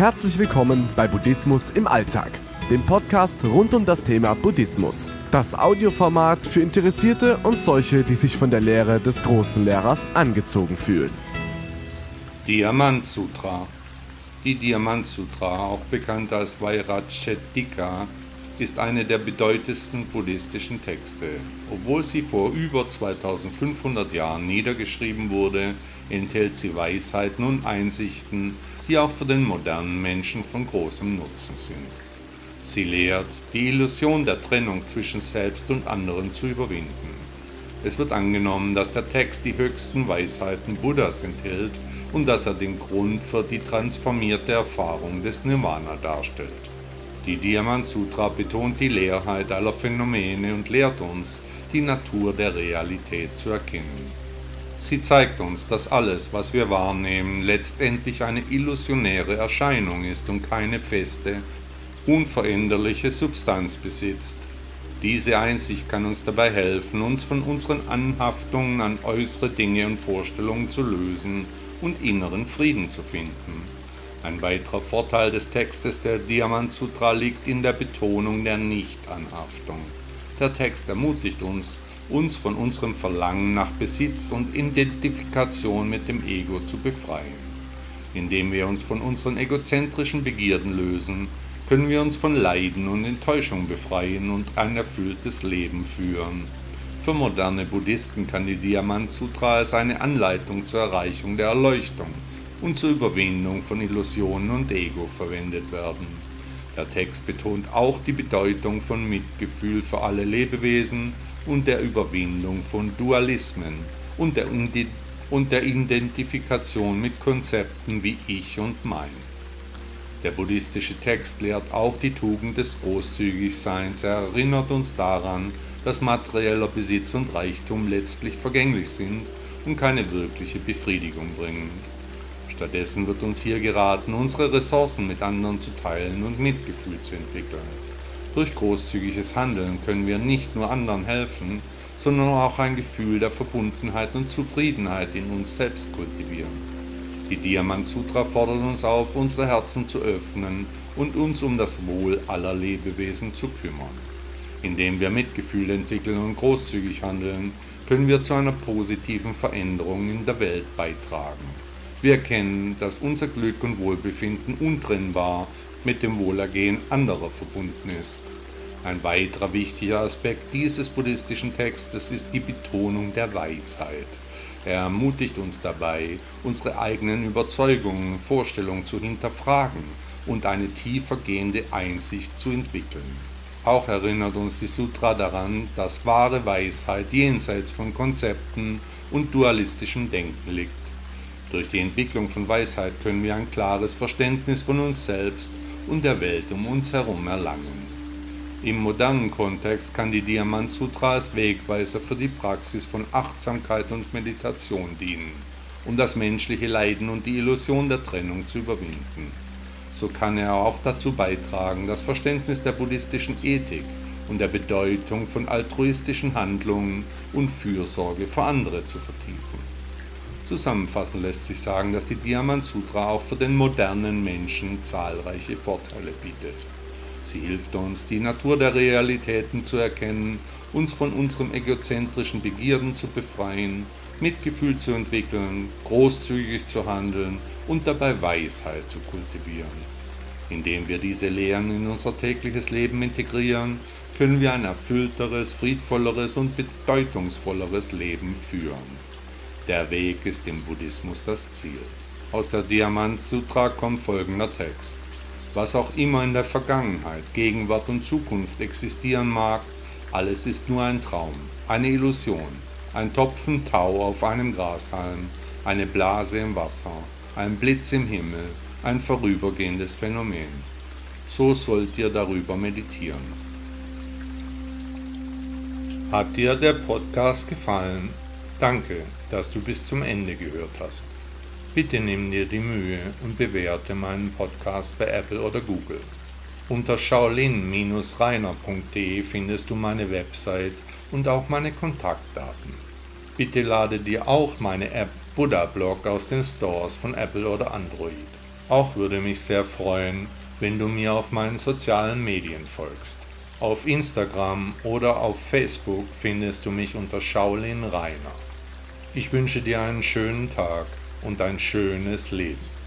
Herzlich willkommen bei Buddhismus im Alltag, dem Podcast rund um das Thema Buddhismus. Das Audioformat für Interessierte und solche, die sich von der Lehre des großen Lehrers angezogen fühlen. Diamant Sutra. Die Diamant Sutra, auch bekannt als Vairacchetika, ist eine der bedeutendsten buddhistischen Texte. Obwohl sie vor über 2500 Jahren niedergeschrieben wurde, enthält sie Weisheiten und Einsichten, die auch für den modernen Menschen von großem Nutzen sind. Sie lehrt, die Illusion der Trennung zwischen selbst und anderen zu überwinden. Es wird angenommen, dass der Text die höchsten Weisheiten Buddhas enthält und dass er den Grund für die transformierte Erfahrung des Nirvana darstellt. Die Diamant Sutra betont die Leerheit aller Phänomene und lehrt uns, die Natur der Realität zu erkennen. Sie zeigt uns, dass alles, was wir wahrnehmen, letztendlich eine illusionäre Erscheinung ist und keine feste, unveränderliche Substanz besitzt. Diese Einsicht kann uns dabei helfen, uns von unseren Anhaftungen an äußere Dinge und Vorstellungen zu lösen und inneren Frieden zu finden. Ein weiterer Vorteil des Textes der Diamant Sutra liegt in der Betonung der Nichtanhaftung. Der Text ermutigt uns, uns von unserem Verlangen nach Besitz und Identifikation mit dem Ego zu befreien. Indem wir uns von unseren egozentrischen Begierden lösen, können wir uns von Leiden und Enttäuschung befreien und ein erfülltes Leben führen. Für moderne Buddhisten kann die Diamant Sutra als eine Anleitung zur Erreichung der Erleuchtung und zur Überwindung von Illusionen und Ego verwendet werden. Der Text betont auch die Bedeutung von Mitgefühl für alle Lebewesen und der Überwindung von Dualismen und der, und der Identifikation mit Konzepten wie Ich und Mein. Der buddhistische Text lehrt auch die Tugend des Großzügigseins. Er erinnert uns daran, dass materieller Besitz und Reichtum letztlich vergänglich sind und keine wirkliche Befriedigung bringen. Stattdessen wird uns hier geraten, unsere Ressourcen mit anderen zu teilen und Mitgefühl zu entwickeln. Durch großzügiges Handeln können wir nicht nur anderen helfen, sondern auch ein Gefühl der Verbundenheit und Zufriedenheit in uns selbst kultivieren. Die Diamant Sutra fordert uns auf, unsere Herzen zu öffnen und uns um das Wohl aller Lebewesen zu kümmern. Indem wir Mitgefühl entwickeln und großzügig handeln, können wir zu einer positiven Veränderung in der Welt beitragen. Wir erkennen, dass unser Glück und Wohlbefinden untrennbar mit dem Wohlergehen anderer verbunden ist. Ein weiterer wichtiger Aspekt dieses buddhistischen Textes ist die Betonung der Weisheit. Er ermutigt uns dabei, unsere eigenen Überzeugungen, Vorstellungen zu hinterfragen und eine tiefer gehende Einsicht zu entwickeln. Auch erinnert uns die Sutra daran, dass wahre Weisheit jenseits von Konzepten und dualistischem Denken liegt. Durch die Entwicklung von Weisheit können wir ein klares Verständnis von uns selbst und der Welt um uns herum erlangen. Im modernen Kontext kann die Diamant Sutra als Wegweiser für die Praxis von Achtsamkeit und Meditation dienen, um das menschliche Leiden und die Illusion der Trennung zu überwinden. So kann er auch dazu beitragen, das Verständnis der buddhistischen Ethik und der Bedeutung von altruistischen Handlungen und Fürsorge für andere zu vertiefen. Zusammenfassend lässt sich sagen, dass die Diamant Sutra auch für den modernen Menschen zahlreiche Vorteile bietet. Sie hilft uns, die Natur der Realitäten zu erkennen, uns von unserem egozentrischen Begierden zu befreien, Mitgefühl zu entwickeln, großzügig zu handeln und dabei Weisheit zu kultivieren. Indem wir diese Lehren in unser tägliches Leben integrieren, können wir ein erfüllteres, friedvolleres und bedeutungsvolleres Leben führen. Der Weg ist im Buddhismus das Ziel. Aus der Diamant Sutra kommt folgender Text. Was auch immer in der Vergangenheit, Gegenwart und Zukunft existieren mag, alles ist nur ein Traum, eine Illusion, ein Tropfen Tau auf einem Grashalm, eine Blase im Wasser, ein Blitz im Himmel, ein vorübergehendes Phänomen. So sollt ihr darüber meditieren. Hat dir der Podcast gefallen? Danke, dass du bis zum Ende gehört hast. Bitte nimm dir die Mühe und bewerte meinen Podcast bei Apple oder Google. Unter shaolin-reiner.de findest du meine Website und auch meine Kontaktdaten. Bitte lade dir auch meine App Buddha Blog aus den Stores von Apple oder Android. Auch würde mich sehr freuen, wenn du mir auf meinen sozialen Medien folgst. Auf Instagram oder auf Facebook findest du mich unter Shaolin Reiner. Ich wünsche dir einen schönen Tag und ein schönes Leben.